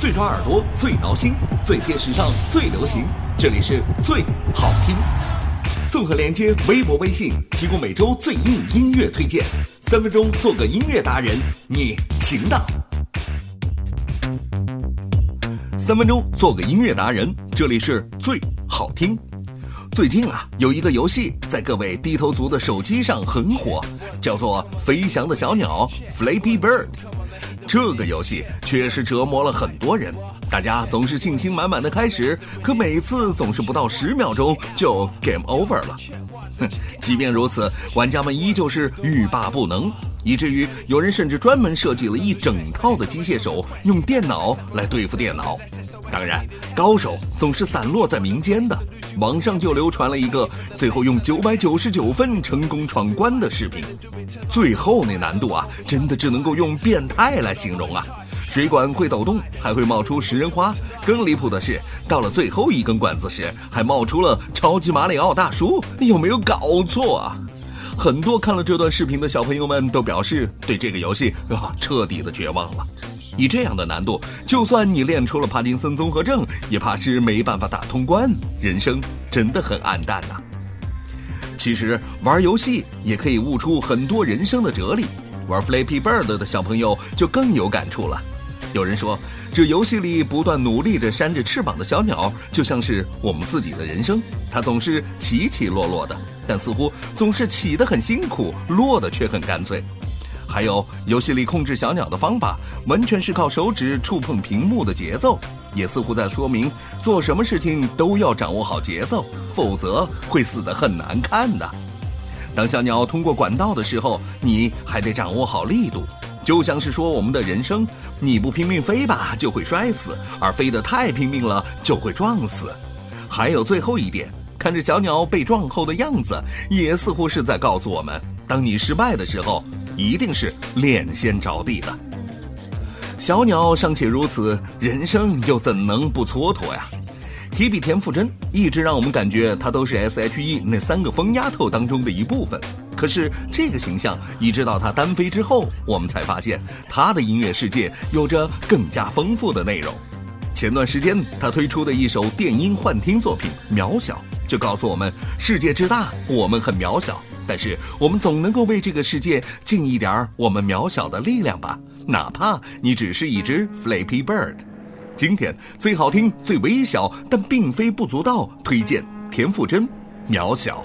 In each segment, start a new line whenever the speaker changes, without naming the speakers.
最抓耳朵，最挠心，最贴时尚，最流行。这里是最好听。综合连接微博、微信，提供每周最硬音乐推荐。三分钟做个音乐达人，你行的。三分钟做个音乐达人，这里是最好听。最近啊，有一个游戏在各位低头族的手机上很火，叫做《飞翔的小鸟》（Flappy Bird）。这个游戏确实折磨了很多人，大家总是信心满满的开始，可每次总是不到十秒钟就 game over 了。哼，即便如此，玩家们依旧是欲罢不能。以至于有人甚至专门设计了一整套的机械手，用电脑来对付电脑。当然，高手总是散落在民间的。网上就流传了一个最后用九百九十九分成功闯关的视频。最后那难度啊，真的只能够用变态来形容啊！水管会抖动，还会冒出食人花。更离谱的是，到了最后一根管子时，还冒出了超级马里奥大叔。你有没有搞错啊？很多看了这段视频的小朋友们都表示对这个游戏啊彻底的绝望了。以这样的难度，就算你练出了帕金森综合症，也怕是没办法打通关。人生真的很暗淡呐。其实玩游戏也可以悟出很多人生的哲理。玩 Flappy Bird 的小朋友就更有感触了。有人说，这游戏里不断努力着扇着翅膀的小鸟，就像是我们自己的人生，它总是起起落落的，但似乎总是起得很辛苦，落得却很干脆。还有游戏里控制小鸟的方法，完全是靠手指触碰屏幕的节奏，也似乎在说明做什么事情都要掌握好节奏，否则会死得很难看的。当小鸟通过管道的时候，你还得掌握好力度。就像是说我们的人生，你不拼命飞吧，就会摔死；而飞得太拼命了，就会撞死。还有最后一点，看着小鸟被撞后的样子，也似乎是在告诉我们：当你失败的时候，一定是脸先着地的。小鸟尚且如此，人生又怎能不蹉跎呀？提笔田馥甄一直让我们感觉她都是 S.H.E 那三个疯丫头当中的一部分。可是这个形象，一直到她单飞之后，我们才发现她的音乐世界有着更加丰富的内容。前段时间她推出的一首电音幻听作品《渺小》，就告诉我们：世界之大，我们很渺小，但是我们总能够为这个世界尽一点我们渺小的力量吧，哪怕你只是一只 Flappy Bird。今天最好听、最微小，但并非不足道，推荐田馥甄《渺小》。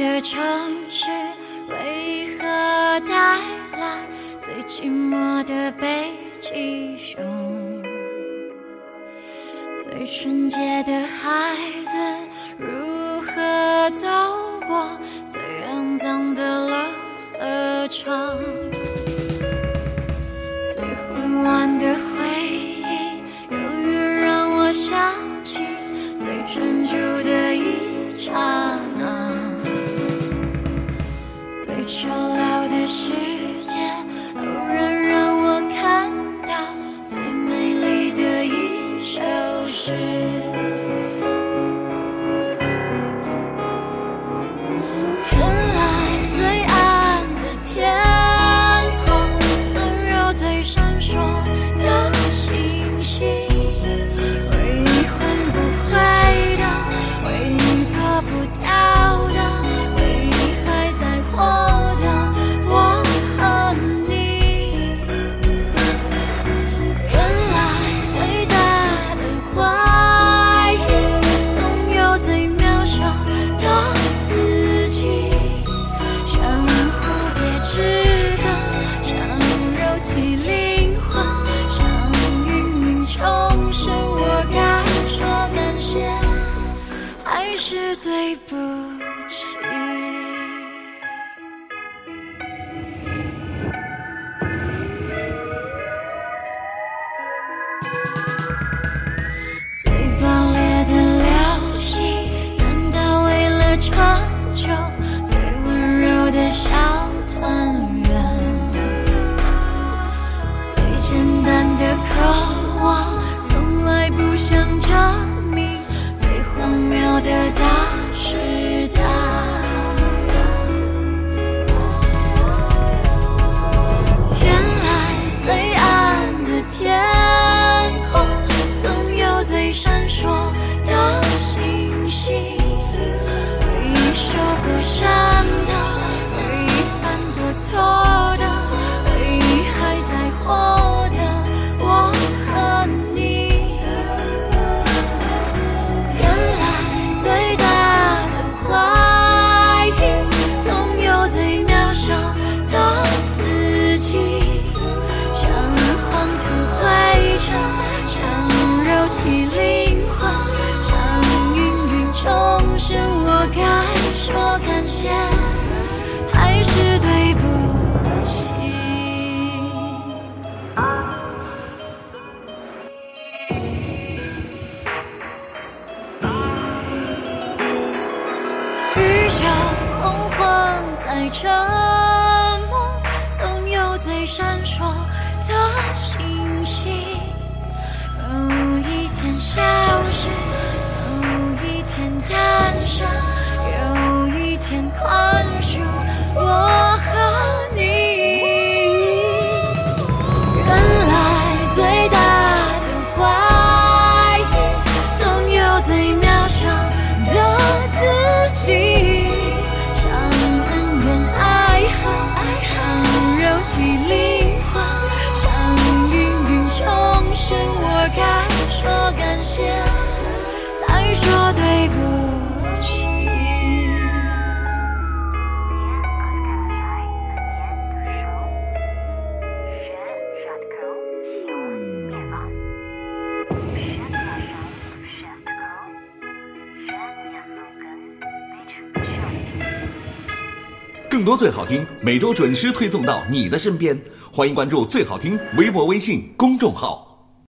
的城市为何带来最寂寞的北极熊？最纯洁的孩子如何走过最肮脏的垃圾场？最混乱的回忆，永远让我想起最专注 tree. 对不荒在沉默，总有最闪烁的星星。有一天消失，有一天说感谢，再说对不起。
更多最好听，每周准时推送到你的身边。欢迎关注最好听微博、微信公众号。